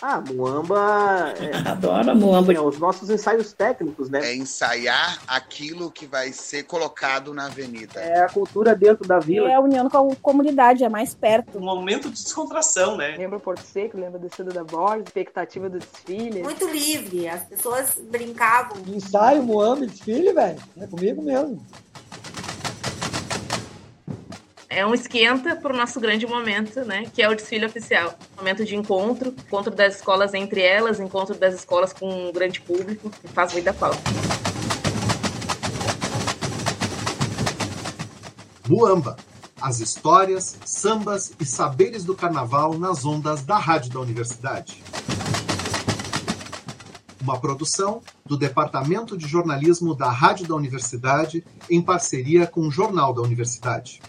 Ah, Muamba. É, Adoro Muamba. É, os nossos ensaios técnicos, né? É ensaiar aquilo que vai ser colocado na avenida. É a cultura dentro da vila. É a união com a comunidade, é mais perto. Um momento de descontração, né? Lembra Porto Seco, lembra do Cedo da Borges, expectativa do desfile. Muito livre, as pessoas brincavam. Ensaio, Muamba, desfile, velho. É comigo mesmo é um esquenta para o nosso grande momento, né? Que é o desfile oficial. Momento de encontro, encontro das escolas entre elas, encontro das escolas com um grande público, que faz muita falta. Muamba. As histórias, sambas e saberes do carnaval nas ondas da Rádio da Universidade. Uma produção do Departamento de Jornalismo da Rádio da Universidade em parceria com o Jornal da Universidade.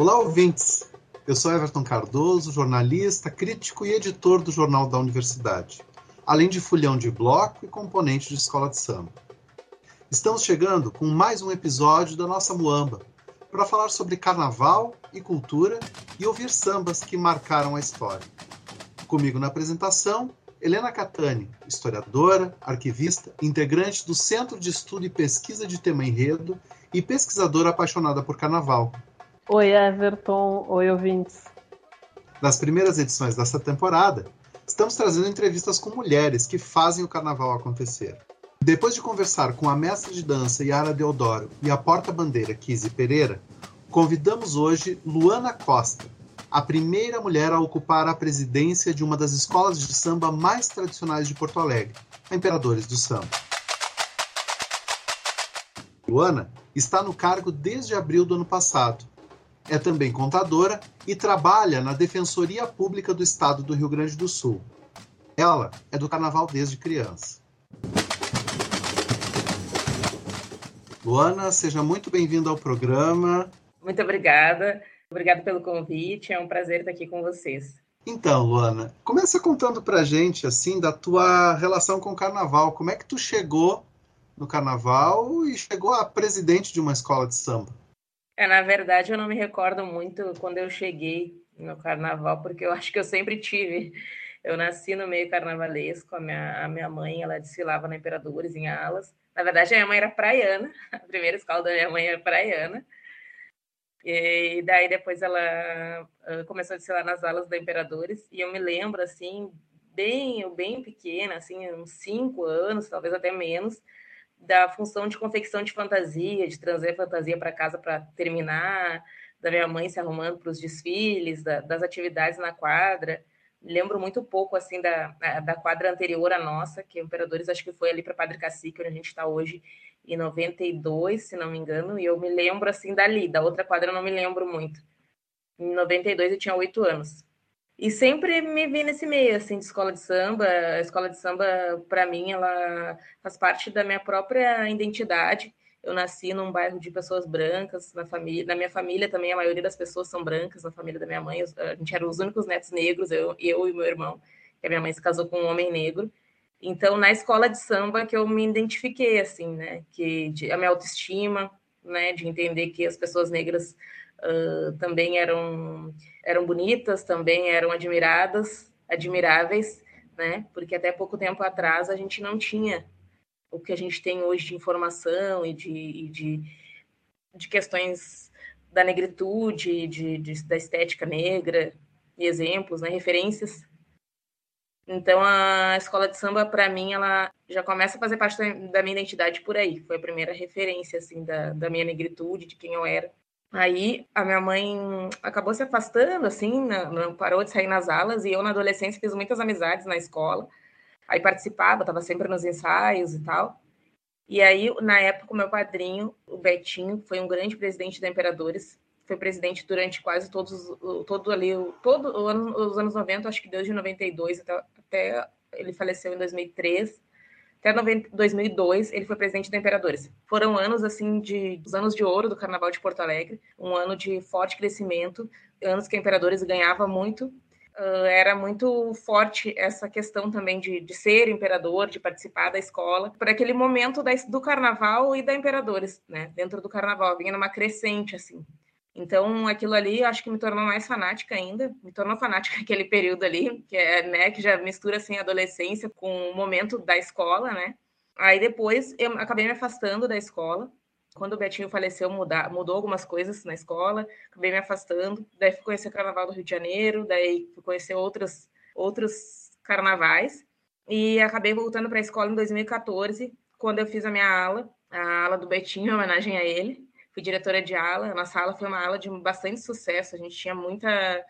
Olá, ouvintes! Eu sou Everton Cardoso, jornalista, crítico e editor do Jornal da Universidade, além de fulhão de bloco e componente de escola de samba. Estamos chegando com mais um episódio da nossa Muamba para falar sobre carnaval e cultura e ouvir sambas que marcaram a história. Comigo na apresentação, Helena Catani, historiadora, arquivista, integrante do Centro de Estudo e Pesquisa de Tema Enredo e pesquisadora apaixonada por carnaval, Oi, Everton. Oi, ouvintes. Nas primeiras edições dessa temporada, estamos trazendo entrevistas com mulheres que fazem o carnaval acontecer. Depois de conversar com a mestra de dança Yara Deodoro e a porta-bandeira Kizzy Pereira, convidamos hoje Luana Costa, a primeira mulher a ocupar a presidência de uma das escolas de samba mais tradicionais de Porto Alegre, a Imperadores do Samba. Luana está no cargo desde abril do ano passado é também contadora e trabalha na Defensoria Pública do Estado do Rio Grande do Sul. Ela é do carnaval desde criança. Luana, seja muito bem-vinda ao programa. Muito obrigada. Obrigada pelo convite. É um prazer estar aqui com vocês. Então, Luana, começa contando pra gente assim da tua relação com o carnaval. Como é que tu chegou no carnaval e chegou a presidente de uma escola de samba? É, na verdade, eu não me recordo muito quando eu cheguei no carnaval, porque eu acho que eu sempre tive. Eu nasci no meio carnavalesco, a minha, a minha mãe, ela desfilava na Imperadores, em Alas. Na verdade, a minha mãe era praiana, a primeira escola da minha mãe era praiana. E daí depois ela começou a desfilar nas alas da Imperadores, e eu me lembro, assim, bem, bem pequena, assim, uns cinco anos, talvez até menos, da função de confecção de fantasia, de trazer fantasia para casa para terminar, da minha mãe se arrumando para os desfiles, da, das atividades na quadra. Lembro muito pouco assim da, da quadra anterior à nossa, que Imperadores acho que foi ali para Padre Cacique, onde a gente está hoje, em 92, se não me engano, e eu me lembro assim dali, da outra quadra eu não me lembro muito. Em 92 eu tinha oito anos. E sempre me vi nesse meio, assim, de escola de samba. A escola de samba, para mim, ela faz parte da minha própria identidade. Eu nasci num bairro de pessoas brancas, na família, na minha família também a maioria das pessoas são brancas, na família da minha mãe, a gente era os únicos netos negros, eu, eu e meu irmão, que a minha mãe se casou com um homem negro. Então, na escola de samba que eu me identifiquei assim, né, que de, a minha autoestima, né, de entender que as pessoas negras uh, também eram, eram bonitas, também eram admiradas, admiráveis, né? Porque até pouco tempo atrás a gente não tinha o que a gente tem hoje de informação e de, e de, de questões da negritude, de, de, da estética negra, e exemplos, né, referências. Então, a escola de samba, para mim, ela já começa a fazer parte da, minha identidade por aí. Foi a primeira referência, assim, da, da minha negritude, de quem eu era. Aí a minha mãe acabou se afastando, assim, não, parou de sair nas alas, e eu na adolescência fiz muitas amizades na escola. Aí participava, estava sempre nos ensaios e tal. E aí, na época, o meu padrinho, o Betinho, foi um grande presidente da Imperadores, foi presidente durante quase todos, todo ali, todo os anos 90, acho que desde 92 até, até ele faleceu em 2003 até 2002 ele foi presidente da Imperadores. Foram anos assim de os anos de ouro do Carnaval de Porto Alegre, um ano de forte crescimento, anos que a Imperadores ganhava muito uh, era muito forte essa questão também de, de ser imperador, de participar da escola, por aquele momento da, do carnaval e da Imperadores, né? Dentro do carnaval, vinha numa crescente, assim. Então, aquilo ali, acho que me tornou mais fanática ainda, me tornou fanática aquele período ali, que é, né, que já mistura, assim, adolescência com o momento da escola, né? Aí depois eu acabei me afastando da escola, quando o Betinho faleceu, mudar, mudou algumas coisas na escola, acabei me afastando. Daí fui conhecer o Carnaval do Rio de Janeiro, daí fui conhecer outros, outros carnavais. E acabei voltando para a escola em 2014, quando eu fiz a minha ala, a ala do Betinho, em homenagem a ele. Fui diretora de ala. A nossa ala foi uma ala de bastante sucesso. A gente tinha muita,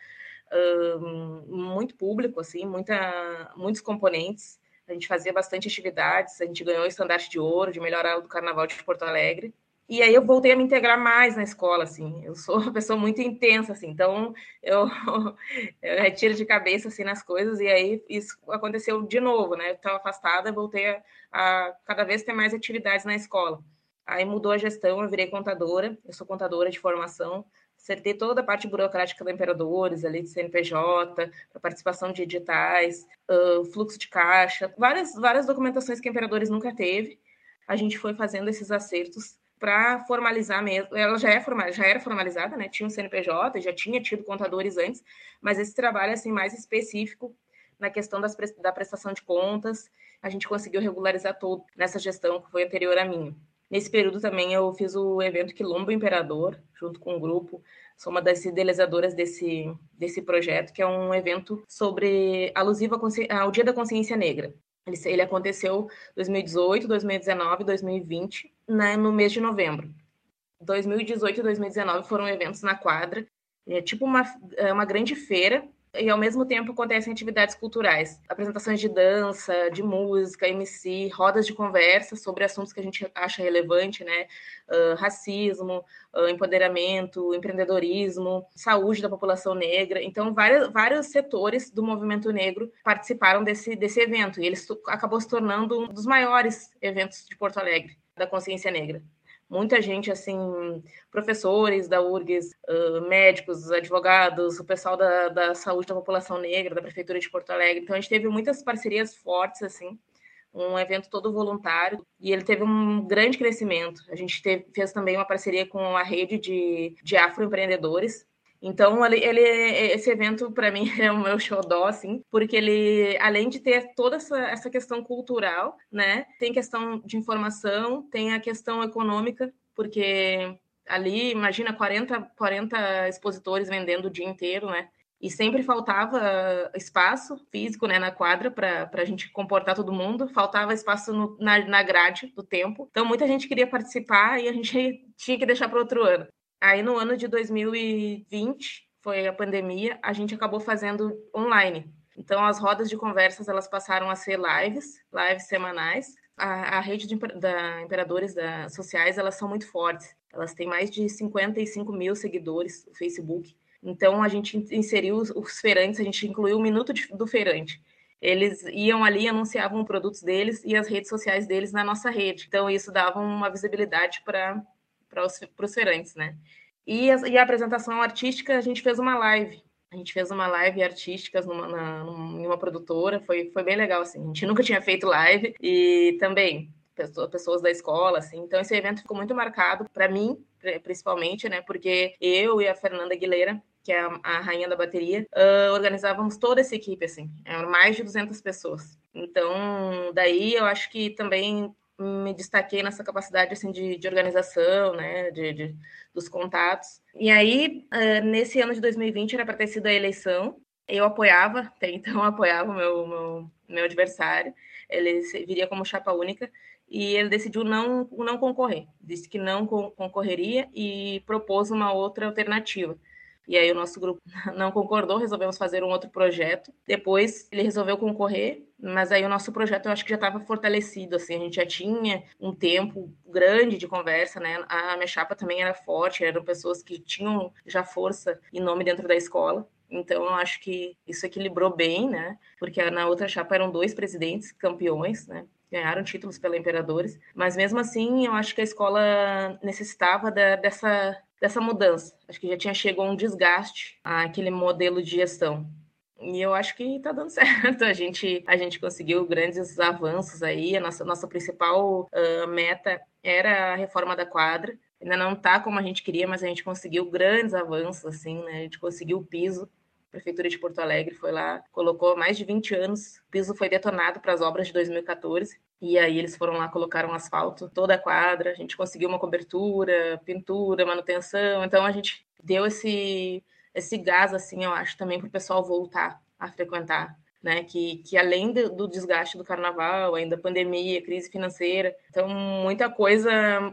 uh, muito público, assim, muita, muitos componentes. A gente fazia bastante atividades. A gente ganhou o estandarte de ouro de melhor ala do Carnaval de Porto Alegre. E aí eu voltei a me integrar mais na escola, assim. Eu sou uma pessoa muito intensa, assim. Então eu, eu retiro de cabeça, assim, nas coisas. E aí isso aconteceu de novo, né? Eu estava afastada, voltei a, a cada vez ter mais atividades na escola. Aí mudou a gestão, eu virei contadora. Eu sou contadora de formação. Acertei toda a parte burocrática da Imperadores, ali de CNPJ, participação de editais, uh, fluxo de caixa, várias, várias documentações que a Imperadores nunca teve. A gente foi fazendo esses acertos para formalizar mesmo. Ela já, é formal, já era formalizada, né? Tinha um CNPJ, já tinha tido contadores antes, mas esse trabalho assim mais específico na questão das, da prestação de contas, a gente conseguiu regularizar todo nessa gestão que foi anterior à minha. Nesse período também eu fiz o evento Quilombo Imperador, junto com o grupo. Sou uma das idealizadoras desse, desse projeto, que é um evento sobre alusivo ao Dia da Consciência Negra. Ele, ele aconteceu 2018, 2019, 2020, né, no mês de novembro. 2018 e 2019 foram eventos na quadra, é tipo uma, é uma grande feira e ao mesmo tempo acontecem atividades culturais, apresentações de dança, de música, MC, rodas de conversa sobre assuntos que a gente acha relevante, né? Uh, racismo, uh, empoderamento, empreendedorismo, saúde da população negra. Então, vários, vários setores do movimento negro participaram desse, desse evento e ele acabou se tornando um dos maiores eventos de Porto Alegre da consciência negra muita gente, assim, professores da URGS, uh, médicos, advogados, o pessoal da, da saúde da população negra, da Prefeitura de Porto Alegre. Então, a gente teve muitas parcerias fortes, assim, um evento todo voluntário, e ele teve um grande crescimento. A gente teve, fez também uma parceria com a rede de, de afroempreendedores, então, ele, ele esse evento, para mim, é o meu xodó, assim, porque ele, além de ter toda essa, essa questão cultural, né, tem questão de informação, tem a questão econômica, porque ali, imagina, 40, 40 expositores vendendo o dia inteiro, né? E sempre faltava espaço físico né, na quadra para a gente comportar todo mundo, faltava espaço no, na, na grade do tempo. Então, muita gente queria participar e a gente tinha que deixar para outro ano. Aí no ano de 2020, foi a pandemia, a gente acabou fazendo online. Então as rodas de conversas elas passaram a ser lives, lives semanais. A, a rede de, da Imperadores da, sociais elas são muito fortes. Elas têm mais de 55 mil seguidores no Facebook. Então a gente inseriu os, os feirantes, a gente incluiu o minuto de, do feirante eles iam ali, anunciavam produtos deles e as redes sociais deles na nossa rede. Então, isso dava uma visibilidade para para os feirantes, né? E a, e a, apresentação artística, a gente fez uma live. A gente fez uma live artística numa, na, numa produtora, foi, foi bem legal, assim. A gente nunca tinha feito live e também pessoas da escola, assim. Então esse evento ficou muito marcado para mim, principalmente, né? Porque eu e a Fernanda Aguilera, que é a, a rainha da bateria, uh, organizávamos toda essa equipe, assim. Eram mais de 200 pessoas. Então, daí eu acho que também me destaquei nessa capacidade assim de, de organização, né, de, de, dos contatos. E aí, uh, nesse ano de 2020 era para ter sido a eleição. Eu apoiava, até então apoiava o meu, meu, meu adversário. Ele viria como chapa única e ele decidiu não não concorrer. Disse que não concorreria e propôs uma outra alternativa. E aí o nosso grupo não concordou, resolvemos fazer um outro projeto. Depois ele resolveu concorrer, mas aí o nosso projeto eu acho que já estava fortalecido, assim, a gente já tinha um tempo grande de conversa, né? A minha chapa também era forte, eram pessoas que tinham já força e nome dentro da escola. Então, eu acho que isso equilibrou bem, né? Porque na outra chapa eram dois presidentes campeões, né? Ganharam títulos pela Imperadores. Mas mesmo assim, eu acho que a escola necessitava da, dessa dessa mudança. Acho que já tinha chegado um desgaste àquele modelo de gestão. E eu acho que tá dando certo. A gente, a gente conseguiu grandes avanços aí. A nossa, nossa principal uh, meta era a reforma da quadra. Ainda não tá como a gente queria, mas a gente conseguiu grandes avanços, assim, né? A gente conseguiu o piso. A Prefeitura de Porto Alegre foi lá, colocou mais de 20 anos. O piso foi detonado para as obras de 2014. E aí eles foram lá, colocaram asfalto, toda a quadra. A gente conseguiu uma cobertura, pintura, manutenção. Então a gente deu esse esse gás, assim, eu acho, também para o pessoal voltar a frequentar. Né, que, que além do, do, desgaste do carnaval, ainda pandemia, crise financeira, então muita coisa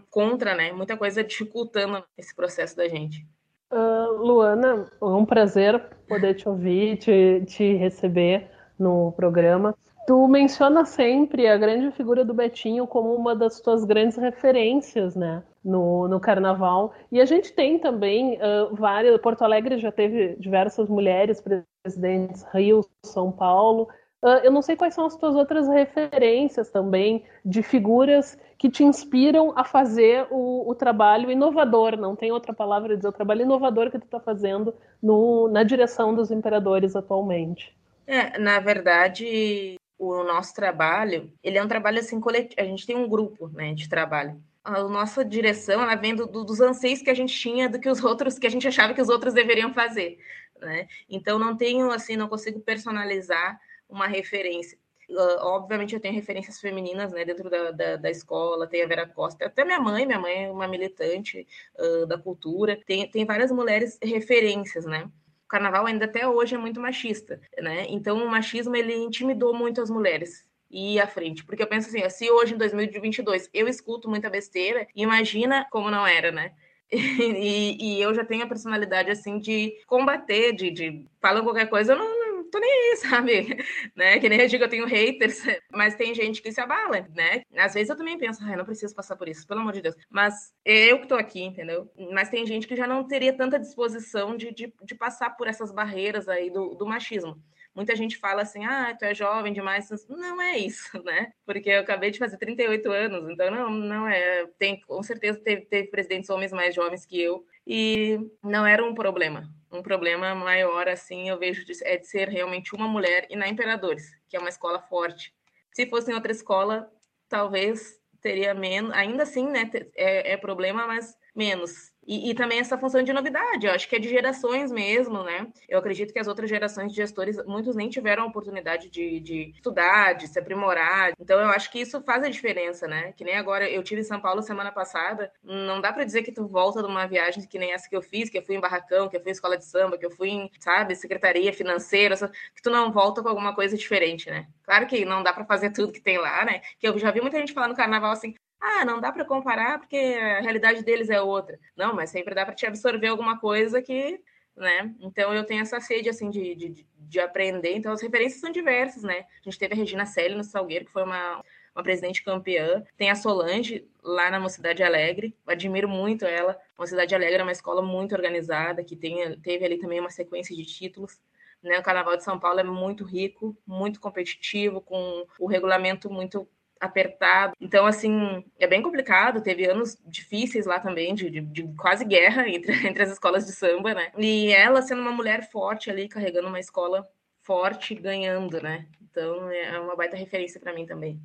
contra, né, muita coisa dificultando esse processo da gente. Uh, Luana, é um prazer poder te ouvir, te, te receber no programa. Tu menciona sempre a grande figura do Betinho como uma das tuas grandes referências, né? No, no carnaval. E a gente tem também uh, várias. Porto Alegre já teve diversas mulheres presidentes, Rio, São Paulo. Uh, eu não sei quais são as tuas outras referências também de figuras que te inspiram a fazer o, o trabalho inovador, não tem outra palavra dizer, o trabalho inovador que tu está fazendo no, na direção dos imperadores atualmente. É, na verdade, o nosso trabalho, ele é um trabalho assim coletivo, a gente tem um grupo, né, de trabalho. A nossa direção, ela vem do, do, dos anseios que a gente tinha do que os outros, que a gente achava que os outros deveriam fazer, né? Então não tenho assim, não consigo personalizar uma referência. Uh, obviamente eu tenho referências femininas, né, dentro da, da, da, escola, tem a Vera Costa, até minha mãe, minha mãe é uma militante uh, da cultura, tem, tem várias mulheres referências, né? O carnaval ainda até hoje é muito machista, né? Então o machismo ele intimidou muito as mulheres e à frente, porque eu penso assim, se hoje em 2022 eu escuto muita besteira, imagina como não era, né? E, e, eu já tenho a personalidade assim de combater, de, de falam qualquer coisa, eu não, tô nem aí, sabe? Né? Que nem eu digo, eu tenho haters, mas tem gente que se abala, né? Às vezes eu também penso, ah, não preciso passar por isso, pelo amor de Deus. Mas eu que tô aqui, entendeu? Mas tem gente que já não teria tanta disposição de, de, de passar por essas barreiras aí do, do machismo. Muita gente fala assim, ah, tu é jovem demais. Não é isso, né? Porque eu acabei de fazer 38 anos, então não, não é. Tem, com certeza teve, teve presidentes homens mais jovens que eu, e não era um problema um problema maior, assim, eu vejo, de, é de ser realmente uma mulher e na Imperadores, que é uma escola forte. Se fosse em outra escola, talvez teria menos, ainda assim, né, é, é problema, mas menos. E, e, também essa função de novidade, eu acho que é de gerações mesmo, né? Eu acredito que as outras gerações de gestores, muitos nem tiveram a oportunidade de, de estudar, de se aprimorar. Então, eu acho que isso faz a diferença, né? Que nem agora, eu tive em São Paulo semana passada, não dá para dizer que tu volta de uma viagem que nem essa que eu fiz, que eu fui em Barracão, que eu fui em escola de samba, que eu fui em, sabe, secretaria financeira, que tu não volta com alguma coisa diferente, né? Claro que não dá para fazer tudo que tem lá, né? Que eu já vi muita gente falando no carnaval assim, ah, não dá para comparar porque a realidade deles é outra. Não, mas sempre dá para te absorver alguma coisa que, né? Então eu tenho essa sede assim de, de, de aprender. Então as referências são diversas, né? A gente teve a Regina Selle no Salgueiro, que foi uma, uma presidente campeã. Tem a Solange lá na Mocidade Alegre. Admiro muito ela. Mocidade Alegre é uma escola muito organizada, que tem, teve ali também uma sequência de títulos. Né? O Carnaval de São Paulo é muito rico, muito competitivo, com o regulamento muito apertado. Então, assim, é bem complicado. Teve anos difíceis lá também, de, de, de, quase guerra entre, entre as escolas de samba, né? E ela sendo uma mulher forte ali, carregando uma escola forte, ganhando, né? Então, é uma baita referência para mim também.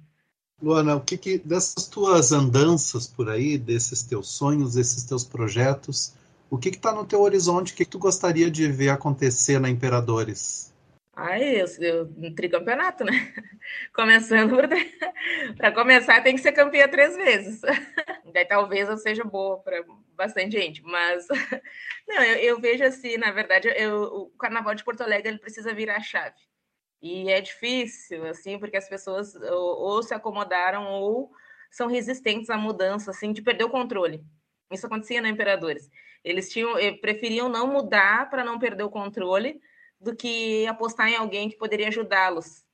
Luana, o que, que dessas tuas andanças por aí, desses teus sonhos, desses teus projetos, o que está no teu horizonte? O que, que tu gostaria de ver acontecer na Imperadores? Ai, eu, eu, tricampeonato, né? Começando para começar, tem que ser campeã três vezes. Daí talvez eu seja boa para bastante gente, mas. Não, eu, eu, vejo assim, na verdade, eu, o Carnaval de Porto Alegre ele precisa virar chave. E é difícil, assim, porque as pessoas ou, ou se acomodaram ou são resistentes à mudança, assim, de perder o controle. Isso acontecia na Imperadores. Eles tinham, eh, preferiam não mudar para não perder o controle do que apostar em alguém que poderia ajudá-los.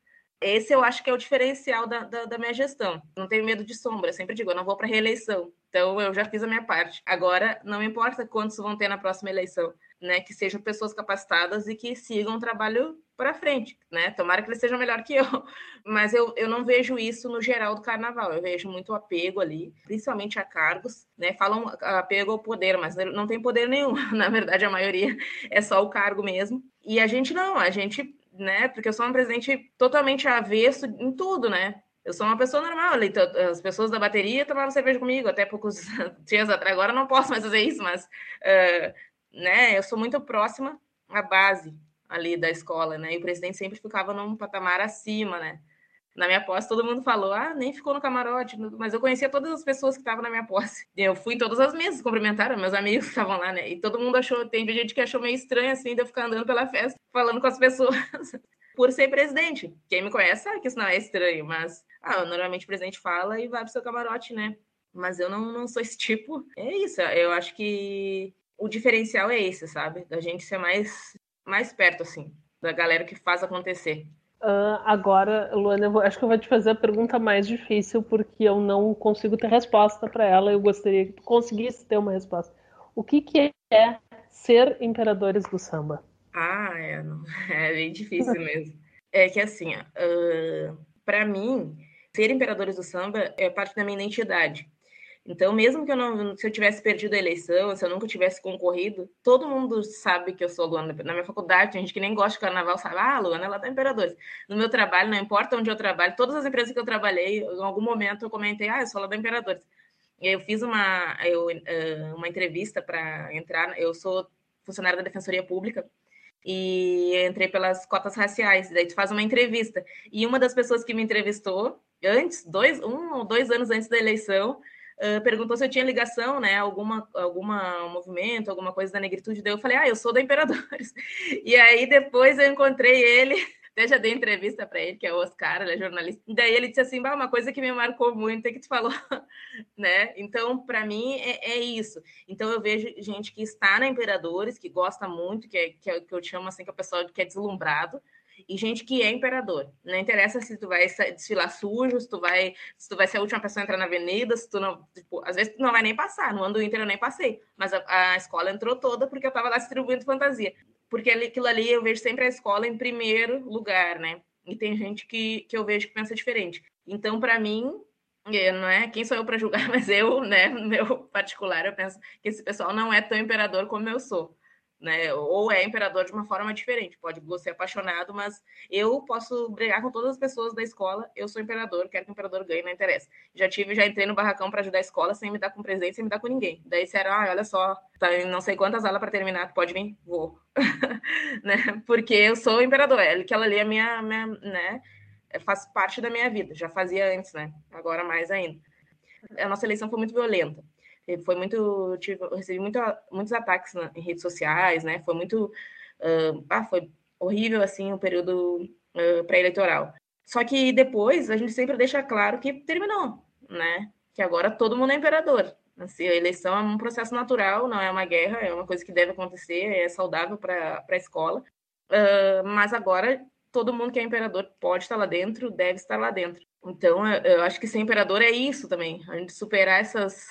Esse eu acho que é o diferencial da, da, da, minha gestão. Não tenho medo de sombra, eu sempre digo, eu não vou para reeleição. Então eu já fiz a minha parte. Agora, não importa quantos vão ter na próxima eleição, né? Que sejam pessoas capacitadas e que sigam o trabalho para frente, né? Tomara que eles sejam melhor que eu. Mas eu, eu não vejo isso no geral do carnaval. Eu vejo muito apego ali, principalmente a cargos, né? Falam apego ao poder, mas não tem poder nenhum. Na verdade, a maioria é só o cargo mesmo. E a gente não, a gente né? Porque eu sou uma presidente totalmente avesso em tudo, né? Eu sou uma pessoa normal. As pessoas da bateria tomavam cerveja comigo até poucos dias atrás. Agora não posso mais fazer isso, mas uh, né? Eu sou muito próxima à base ali da escola, né? E o presidente sempre ficava num patamar acima, né? Na minha posse, todo mundo falou, ah, nem ficou no camarote, mas eu conhecia todas as pessoas que estavam na minha posse. Eu fui em todas as mesas, cumprimentaram meus amigos que estavam lá, né? E todo mundo achou, tem gente que achou meio estranho, assim, de eu ficar andando pela festa, falando com as pessoas, por ser presidente. Quem me conhece sabe que isso não é estranho, mas, ah, normalmente o presidente fala e vai pro seu camarote, né? Mas eu não, não sou esse tipo. É isso, eu acho que o diferencial é esse, sabe? Da gente ser mais, mais perto, assim, da galera que faz acontecer. Uh, agora, Luana, eu vou, acho que eu vou te fazer a pergunta mais difícil, porque eu não consigo ter resposta para ela. Eu gostaria que tu conseguisse ter uma resposta. O que, que é ser imperadores do samba? Ah, é, é bem difícil mesmo. É que assim, uh, para mim, ser imperadores do samba é parte da minha identidade. Então, mesmo que eu não, se eu tivesse perdido a eleição, se eu nunca tivesse concorrido, todo mundo sabe que eu sou Luana. Na minha faculdade, tem gente que nem gosta de carnaval, sabe? Ah, Luana, ela tá Imperadores. No meu trabalho, não importa onde eu trabalho, todas as empresas que eu trabalhei, em algum momento eu comentei, ah, eu sou lá da Imperadores. E eu fiz uma, eu, uma entrevista para entrar, eu sou funcionária da Defensoria Pública, e entrei pelas cotas raciais. Daí tu faz uma entrevista. E uma das pessoas que me entrevistou antes, dois, um ou dois anos antes da eleição, uh, perguntou se eu tinha ligação, né? Alguma, alguma movimento, alguma coisa da negritude. Daí eu falei, ah, eu sou da Imperadores. E aí depois eu encontrei ele até já dei entrevista para ele, que é o Oscar, ele é jornalista. E daí ele disse assim: bah, uma coisa que me marcou muito é que tu falou, né? Então, para mim, é, é, isso. Então, eu vejo gente que está na Imperadores, que gosta muito, que, é, que, é, que eu chamo assim, que o pessoal que é deslumbrado, e gente que é imperador. Não interessa se tu vai desfilar sujo, se tu vai, se tu vai ser a última pessoa a entrar na avenida, se tu não, tipo, às vezes tu não vai nem passar. No ano do Inter eu nem passei, mas a, a escola entrou toda porque eu estava lá distribuindo fantasia porque aquilo ali eu vejo sempre a escola em primeiro lugar, né? E tem gente que, que eu vejo que pensa diferente. Então, para mim, é, não é quem sou eu para julgar, mas eu, né, meu particular, eu penso que esse pessoal não é tão imperador como eu sou né? Ou é imperador de uma forma diferente. Pode ser apaixonado, mas eu posso brigar com todas as pessoas da escola. Eu sou imperador, quero que o imperador ganhe, não interessa. Já tive, já entrei no barracão para ajudar a escola sem me dar com presente, sem me dar com ninguém. Daí disseram, ah, olha só, tá não sei quantas aulas para terminar, pode vir, vou, né? Porque eu sou imperador. É aquela ali é minha, minha, né? É, faz parte da minha vida. Já fazia antes, né? Agora mais ainda. A nossa eleição foi muito violenta foi muito tive, eu recebi muito, muitos ataques na, em redes sociais, né? Foi muito uh, ah, foi horrível assim o período uh, pré-eleitoral. Só que depois a gente sempre deixa claro que terminou, né? Que agora todo mundo é imperador. Assim, a eleição é um processo natural, não é uma guerra, é uma coisa que deve acontecer, é saudável para a escola. Uh, mas agora todo mundo que é imperador pode estar lá dentro, deve estar lá dentro. Então, eu acho que ser imperador é isso também, a gente superar essas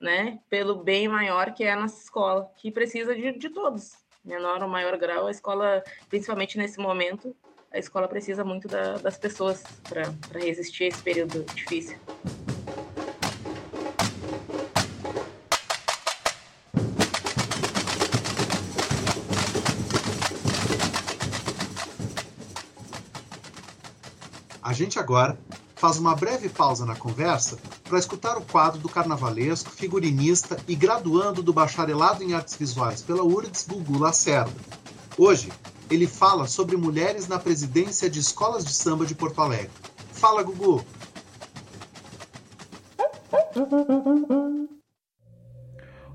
né, pelo bem maior que é a nossa escola, que precisa de, de todos, menor ou maior grau, a escola, principalmente nesse momento, a escola precisa muito da, das pessoas para resistir a esse período difícil. A gente agora faz uma breve pausa na conversa para escutar o quadro do carnavalesco, figurinista e graduando do bacharelado em artes visuais pela URGS Gugu Lacerda. Hoje, ele fala sobre mulheres na presidência de escolas de samba de Porto Alegre. Fala, Gugu!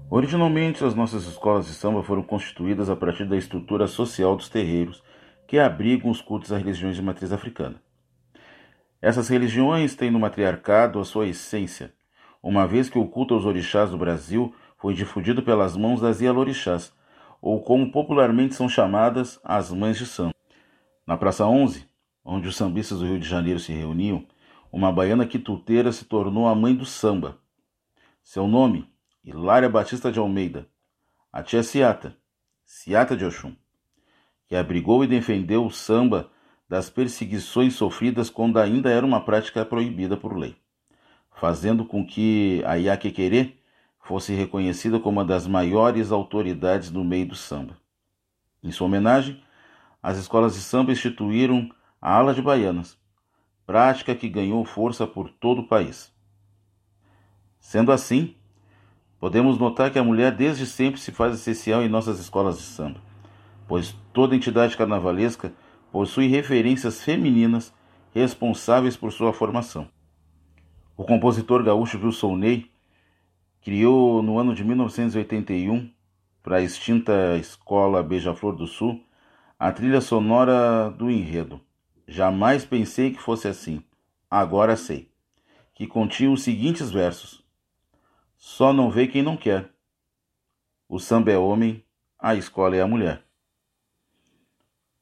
Originalmente, as nossas escolas de samba foram constituídas a partir da estrutura social dos terreiros que abrigam os cultos às religiões de matriz africana. Essas religiões têm no matriarcado a sua essência, uma vez que o culto aos orixás do Brasil foi difundido pelas mãos das Ialorixás, ou como popularmente são chamadas, as Mães de Santo. Na Praça 11, onde os sambistas do Rio de Janeiro se reuniam, uma baiana quituteira se tornou a mãe do samba. Seu nome, Hilária Batista de Almeida, a tia Ciata, Ciata de Oxum, que abrigou e defendeu o samba das perseguições sofridas quando ainda era uma prática proibida por lei, fazendo com que a Iaquequerê fosse reconhecida como uma das maiores autoridades no meio do samba. Em sua homenagem, as escolas de samba instituíram a ala de baianas, prática que ganhou força por todo o país. Sendo assim, podemos notar que a mulher desde sempre se faz essencial em nossas escolas de samba, pois toda entidade carnavalesca possui referências femininas responsáveis por sua formação. O compositor gaúcho Wilson Ney criou no ano de 1981, para a extinta Escola Beija-Flor do Sul, a trilha sonora do enredo. Jamais pensei que fosse assim, agora sei, que continha os seguintes versos: Só não vê quem não quer. O samba é homem, a escola é a mulher.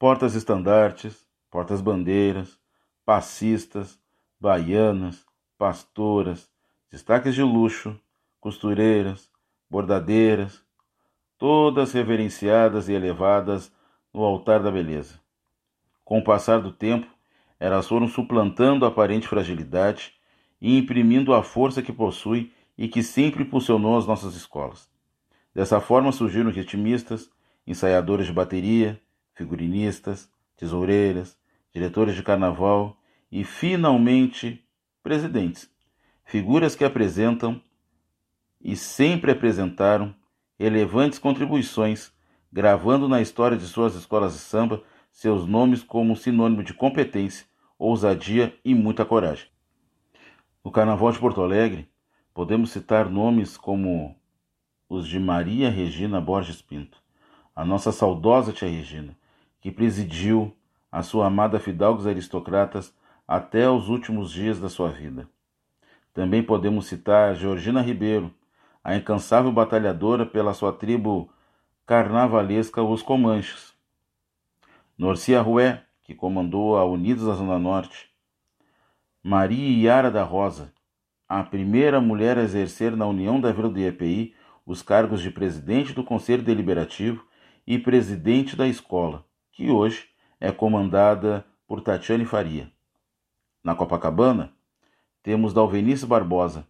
Portas estandartes, portas bandeiras, passistas, baianas, pastoras, destaques de luxo, costureiras, bordadeiras, todas reverenciadas e elevadas no altar da beleza. Com o passar do tempo, elas foram suplantando a aparente fragilidade e imprimindo a força que possui e que sempre impulsionou as nossas escolas. Dessa forma surgiram ritmistas, ensaiadores de bateria, figurinistas, tesoureiras, diretores de carnaval e, finalmente, presidentes, figuras que apresentam e sempre apresentaram relevantes contribuições, gravando na história de suas escolas de samba seus nomes como sinônimo de competência, ousadia e muita coragem. No Carnaval de Porto Alegre, podemos citar nomes como os de Maria Regina Borges Pinto, a nossa saudosa tia Regina, que presidiu a sua amada fidalgos aristocratas até os últimos dias da sua vida. Também podemos citar Georgina Ribeiro, a incansável batalhadora pela sua tribo carnavalesca Os Comanches. Norcia Rué, que comandou a Unidos da Zona Norte. Maria Iara da Rosa, a primeira mulher a exercer na União da Vila do IEPI os cargos de presidente do Conselho Deliberativo e presidente da escola, que hoje é comandada por Tatiane Faria. Na Copacabana, temos Dalvenice Barbosa,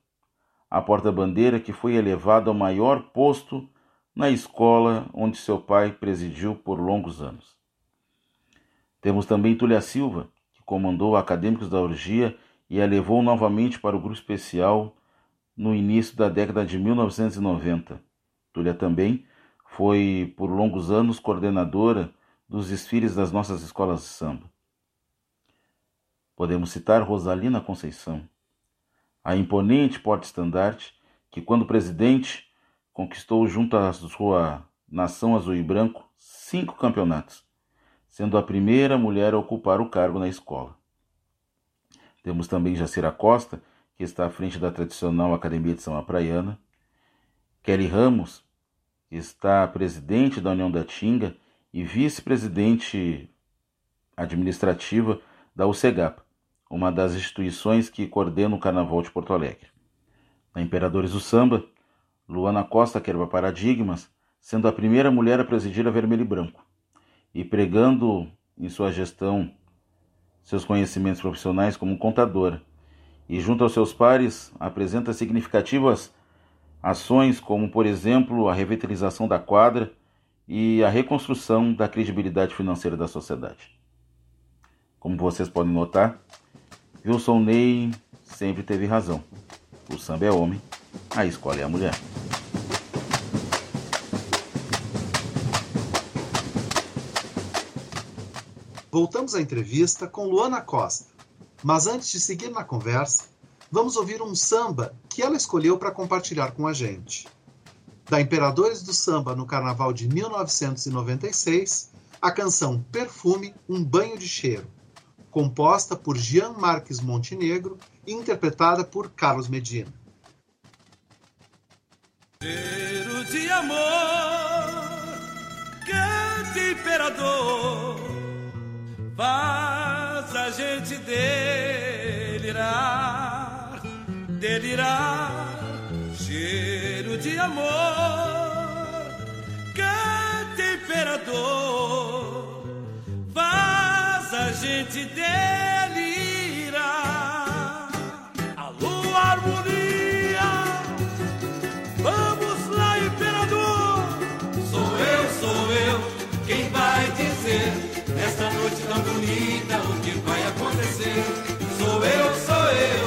a porta-bandeira que foi elevada ao maior posto na escola onde seu pai presidiu por longos anos. Temos também Túlia Silva, que comandou Acadêmicos da Orgia e a levou novamente para o grupo especial no início da década de 1990. Túlia também foi por longos anos coordenadora dos desfiles das nossas escolas de samba. Podemos citar Rosalina Conceição, a imponente porta-estandarte que, quando presidente, conquistou junto à sua nação azul e branco cinco campeonatos, sendo a primeira mulher a ocupar o cargo na escola. Temos também Jacira Costa, que está à frente da tradicional Academia de São Praiana, Kelly Ramos, que está presidente da União da Tinga e vice-presidente administrativa da UCEGAP, uma das instituições que coordena o Carnaval de Porto Alegre. Na Imperadores do Samba, Luana Costa quebra paradigmas, sendo a primeira mulher a presidir a Vermelho e Branco, e pregando em sua gestão seus conhecimentos profissionais como contadora, e junto aos seus pares apresenta significativas ações como, por exemplo, a revitalização da quadra e a reconstrução da credibilidade financeira da sociedade. Como vocês podem notar, Wilson Ney sempre teve razão. O samba é homem, a escola é a mulher. Voltamos à entrevista com Luana Costa. Mas antes de seguir na conversa, vamos ouvir um samba que ela escolheu para compartilhar com a gente. Da Imperadores do Samba no Carnaval de 1996, a canção Perfume, um banho de cheiro, composta por Jean Marques Montenegro e interpretada por Carlos Medina. Cheiro de amor, cante imperador, faz a gente delirar, delirar. Cheiro amor, cante imperador a gente delira. Alô, harmonia! Vamos lá, imperador! Sou eu, sou eu, quem vai dizer tão bonita, o que vai acontecer? Sou eu, sou eu,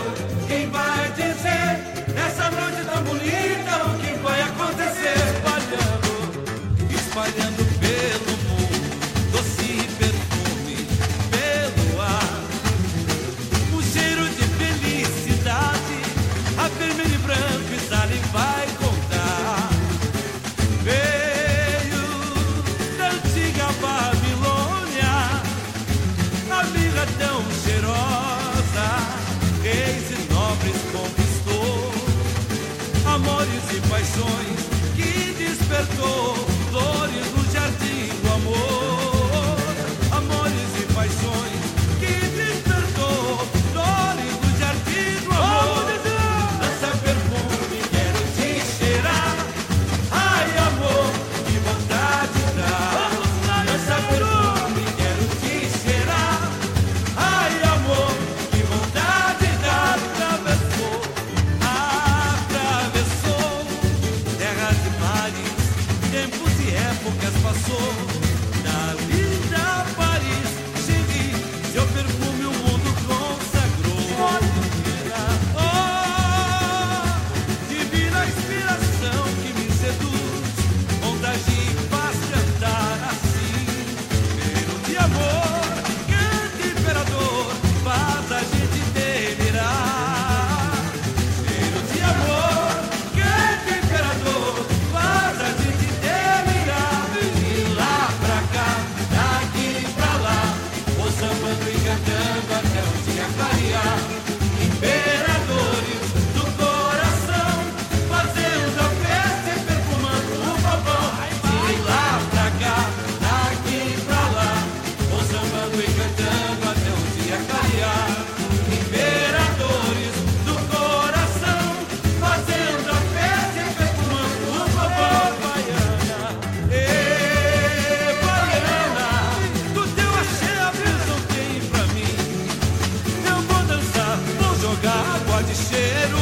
vou jogar água de cheiro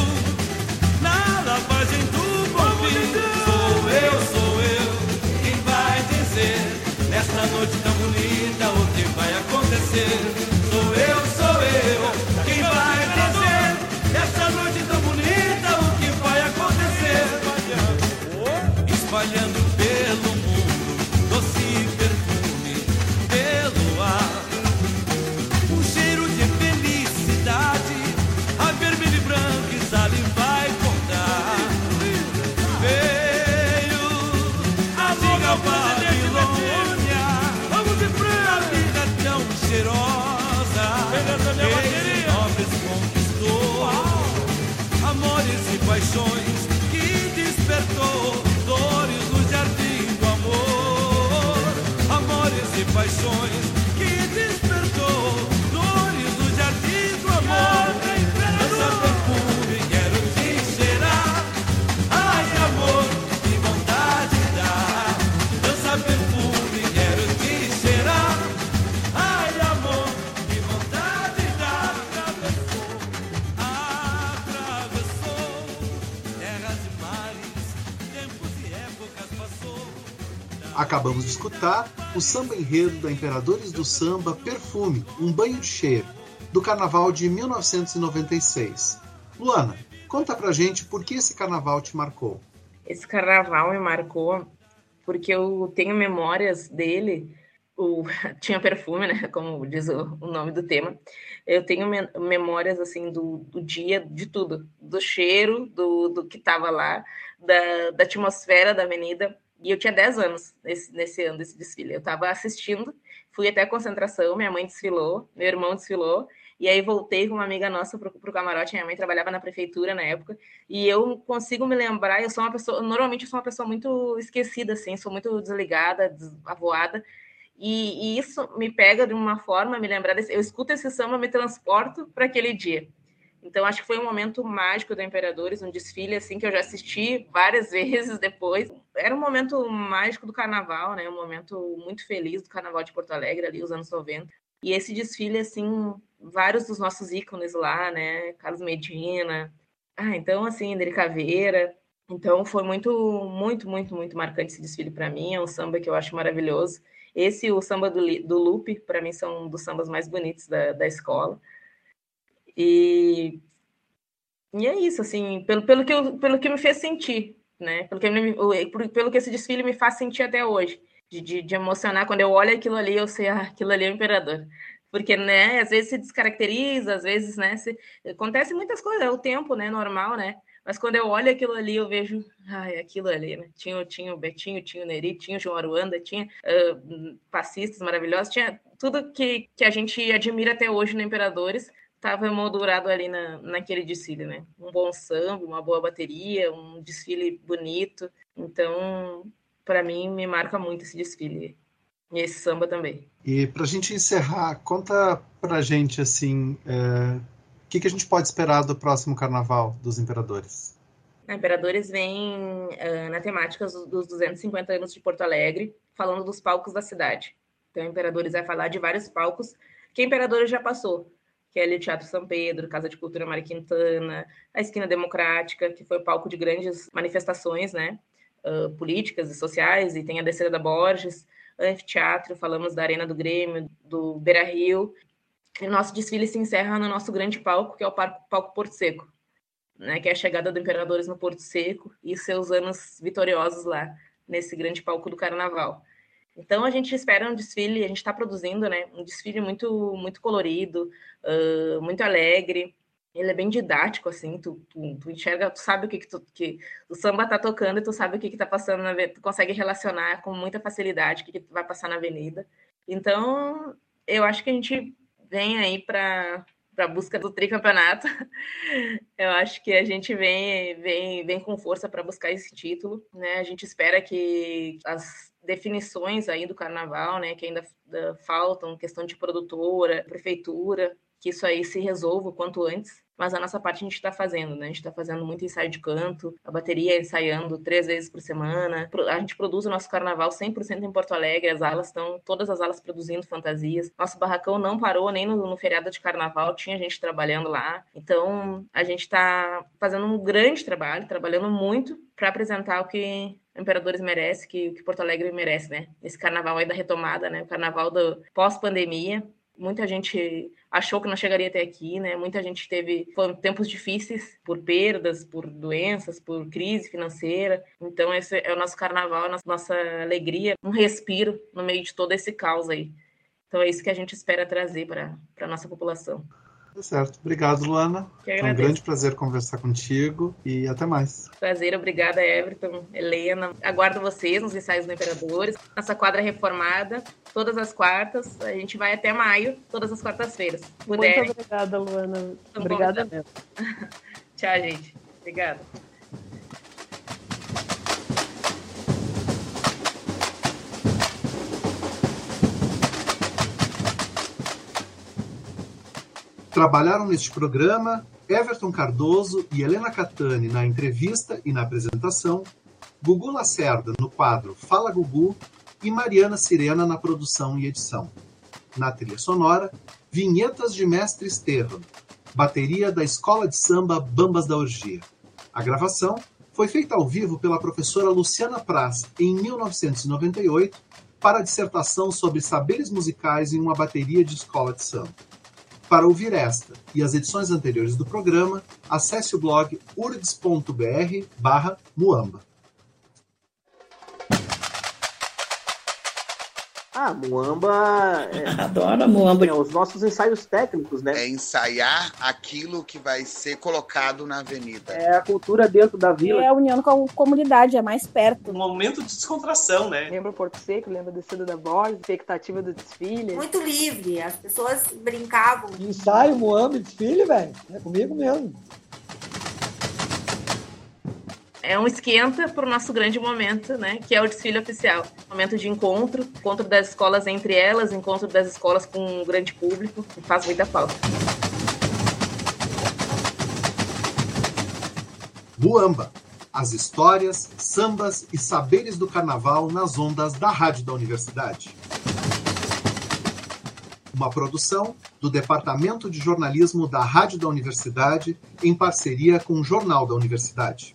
na lavagem do bombim. Sou eu, sou eu, quem vai dizer nesta noite tão bonita o que vai acontecer? Amores De escutar o samba enredo da Imperadores do Samba Perfume, um banho de cheiro, do carnaval de 1996. Luana, conta pra gente por que esse carnaval te marcou. Esse carnaval me marcou porque eu tenho memórias dele. O, tinha perfume, né? Como diz o, o nome do tema. Eu tenho me- memórias assim do, do dia, de tudo, do cheiro, do, do que estava lá, da, da atmosfera da avenida. E eu tinha 10 anos nesse, nesse ano desse desfile. Eu estava assistindo, fui até a concentração, minha mãe desfilou, meu irmão desfilou, e aí voltei com uma amiga nossa pro, pro camarote. Minha mãe trabalhava na prefeitura na época, e eu consigo me lembrar. Eu sou uma pessoa, normalmente eu sou uma pessoa muito esquecida, assim, sou muito desligada, desavoada. E, e isso me pega de uma forma, me lembrar desse, eu escuto esse samba, me transporto para aquele dia. Então acho que foi um momento mágico da Imperadores, um desfile assim que eu já assisti várias vezes depois. Era um momento mágico do carnaval, né? Um momento muito feliz do carnaval de Porto Alegre ali os anos 90. E esse desfile assim, vários dos nossos ícones lá, né? Carlos Medina. Ah, então assim, Deri Caveira. Então foi muito, muito, muito, muito marcante esse desfile para mim. É um samba que eu acho maravilhoso. Esse o samba do, do Lupe, para mim, são um dos sambas mais bonitos da, da escola. E, e é isso, assim, pelo, pelo, que eu, pelo que me fez sentir, né? Pelo que, me, pelo que esse desfile me faz sentir até hoje. De, de, de, emocionar quando eu olho aquilo ali, eu sei, ah, aquilo ali é o imperador. Porque, né, às vezes se descaracteriza, às vezes, né, se, acontece muitas coisas, é o tempo, né, normal, né? Mas quando eu olho aquilo ali, eu vejo, ai, aquilo ali, né? Tinha, tinha o Betinho, tinha o Neri, tinha o João Aruanda, tinha uh, maravilhosos, tinha tudo que, que a gente admira até hoje no Imperadores, estava emoldurado ali na, naquele desfile, né? Um bom samba, uma boa bateria, um desfile bonito. Então, para mim, me marca muito esse desfile. E esse samba também. E para a gente encerrar, conta para a gente, assim, é que, que a gente pode esperar do próximo carnaval dos Imperadores? A Imperadores vem uh, na temática dos 250 anos de Porto Alegre, falando dos palcos da cidade. Então, Imperadores vai falar de vários palcos que a Imperadores já passou, que é ali o Teatro São Pedro, Casa de Cultura Mário Quintana, a Esquina Democrática, que foi palco de grandes manifestações, né, uh, políticas e sociais, e tem a Descida da Borges, Anfiteatro, falamos da Arena do Grêmio, do Beira Rio, o nosso desfile se encerra no nosso grande palco, que é o palco Porto Seco, né, que é a chegada do Imperadores no Porto Seco e seus anos vitoriosos lá, nesse grande palco do Carnaval. Então a gente espera um desfile, a gente está produzindo, né, um desfile muito muito colorido, uh, muito alegre. Ele é bem didático, assim, tu, tu, tu enxerga, tu sabe o que, que, tu, que o samba tá tocando e tu sabe o que, que tá passando na tu consegue relacionar com muita facilidade o que, que vai passar na avenida. Então, eu acho que a gente vem aí para para busca do tricampeonato. Eu acho que a gente vem vem vem com força para buscar esse título, né? A gente espera que as definições aí do carnaval, né, que ainda faltam, questão de produtora, prefeitura, que isso aí se resolva o quanto antes. Mas a nossa parte a gente está fazendo, né? A gente está fazendo muito ensaio de canto, a bateria ensaiando três vezes por semana. A gente produz o nosso carnaval 100% em Porto Alegre, as alas estão, todas as alas produzindo fantasias. Nosso barracão não parou nem no, no feriado de carnaval, tinha gente trabalhando lá. Então, a gente está fazendo um grande trabalho, trabalhando muito para apresentar o que Imperadores merece, que, que Porto Alegre merece, né? Esse carnaval aí da retomada, né? O carnaval do pós-pandemia. Muita gente achou que não chegaria até aqui, né? Muita gente teve foram tempos difíceis por perdas, por doenças, por crise financeira. Então esse é o nosso carnaval, a nossa alegria, um respiro no meio de todo esse caos aí. Então é isso que a gente espera trazer para a nossa população. Tá certo. Obrigado, Luana. É um grande prazer conversar contigo e até mais. Prazer, obrigada, Everton, Helena. Aguardo vocês nos ensaios do Imperadores. Nossa quadra reformada, todas as quartas. A gente vai até maio, todas as quartas-feiras. Muito obrigada, Luana. Obrigada mesmo. Tchau, gente. Obrigada. Trabalharam neste programa Everton Cardoso e Helena Catani na entrevista e na apresentação, Gugu Lacerda no quadro Fala Gugu e Mariana Sirena na produção e edição. Na trilha sonora, vinhetas de Mestre Estevam, bateria da Escola de Samba Bambas da Orgia. A gravação foi feita ao vivo pela professora Luciana Praz em 1998 para a dissertação sobre saberes musicais em uma bateria de escola de samba. Para ouvir esta e as edições anteriores do programa, acesse o blog urgs.br/muamba. Ah, Muamba. É, Adoro Muamba. É, os nossos ensaios técnicos, né? É ensaiar aquilo que vai ser colocado na avenida. É a cultura dentro da vila. É a união com a comunidade, é mais perto. Um momento de descontração, né? Lembra o Porto Seco, lembra a descida da Borges, expectativa do desfile. Muito livre, as pessoas brincavam. Ensaio, Muamba, desfile, velho. É comigo mesmo é um esquenta para o nosso grande momento, né? Que é o desfile oficial. Momento de encontro, encontro das escolas entre elas, encontro das escolas com o grande público, que faz muita falta. Muamba. As histórias, sambas e saberes do carnaval nas ondas da Rádio da Universidade. Uma produção do Departamento de Jornalismo da Rádio da Universidade em parceria com o Jornal da Universidade.